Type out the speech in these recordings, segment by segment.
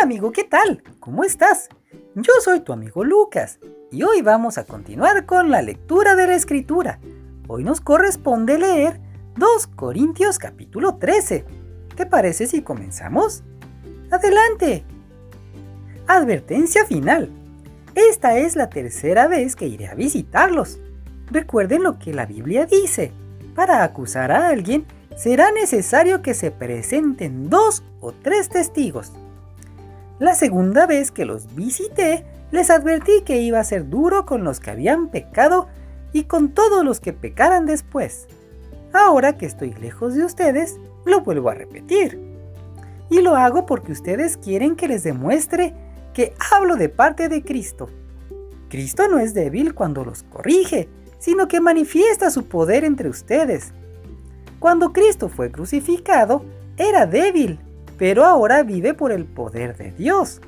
Amigo, ¿qué tal? ¿Cómo estás? Yo soy tu amigo Lucas y hoy vamos a continuar con la lectura de la escritura. Hoy nos corresponde leer 2 Corintios capítulo 13. ¿Te parece si comenzamos? ¡Adelante! Advertencia final. Esta es la tercera vez que iré a visitarlos. Recuerden lo que la Biblia dice. Para acusar a alguien será necesario que se presenten dos o tres testigos. La segunda vez que los visité, les advertí que iba a ser duro con los que habían pecado y con todos los que pecaran después. Ahora que estoy lejos de ustedes, lo vuelvo a repetir. Y lo hago porque ustedes quieren que les demuestre que hablo de parte de Cristo. Cristo no es débil cuando los corrige, sino que manifiesta su poder entre ustedes. Cuando Cristo fue crucificado, era débil, pero ahora vive por el poder de Dios.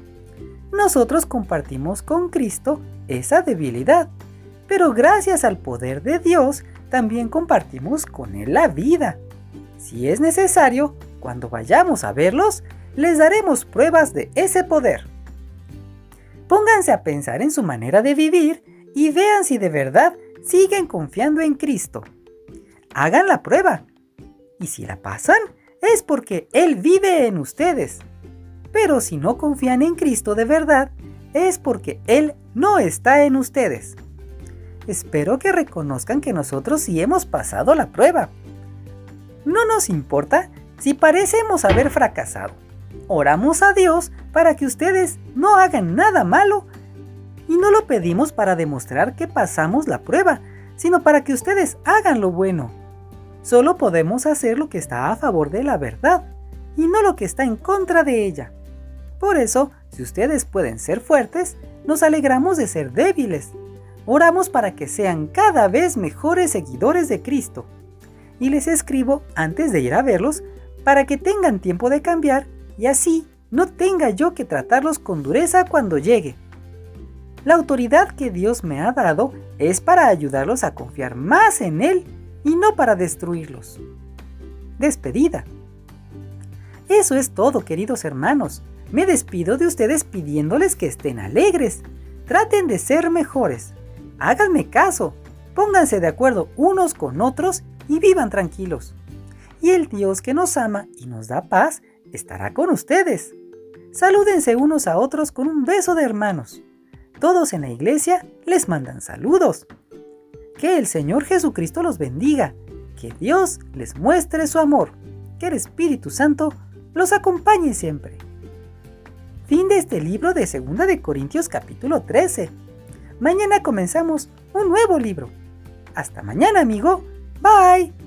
Nosotros compartimos con Cristo esa debilidad, pero gracias al poder de Dios también compartimos con Él la vida. Si es necesario, cuando vayamos a verlos, les daremos pruebas de ese poder. Pónganse a pensar en su manera de vivir y vean si de verdad siguen confiando en Cristo. Hagan la prueba. Y si la pasan, es porque Él vive en ustedes. Pero si no confían en Cristo de verdad, es porque Él no está en ustedes. Espero que reconozcan que nosotros sí hemos pasado la prueba. No nos importa si parecemos haber fracasado. Oramos a Dios para que ustedes no hagan nada malo y no lo pedimos para demostrar que pasamos la prueba, sino para que ustedes hagan lo bueno. Solo podemos hacer lo que está a favor de la verdad y no lo que está en contra de ella. Por eso, si ustedes pueden ser fuertes, nos alegramos de ser débiles. Oramos para que sean cada vez mejores seguidores de Cristo. Y les escribo antes de ir a verlos para que tengan tiempo de cambiar y así no tenga yo que tratarlos con dureza cuando llegue. La autoridad que Dios me ha dado es para ayudarlos a confiar más en Él y no para destruirlos. Despedida. Eso es todo, queridos hermanos. Me despido de ustedes pidiéndoles que estén alegres. Traten de ser mejores. Háganme caso. Pónganse de acuerdo unos con otros y vivan tranquilos. Y el Dios que nos ama y nos da paz estará con ustedes. Salúdense unos a otros con un beso de hermanos. Todos en la iglesia les mandan saludos. Que el Señor Jesucristo los bendiga, que Dios les muestre su amor, que el Espíritu Santo los acompañe siempre. Fin de este libro de 2 de Corintios capítulo 13. Mañana comenzamos un nuevo libro. Hasta mañana, amigo. Bye.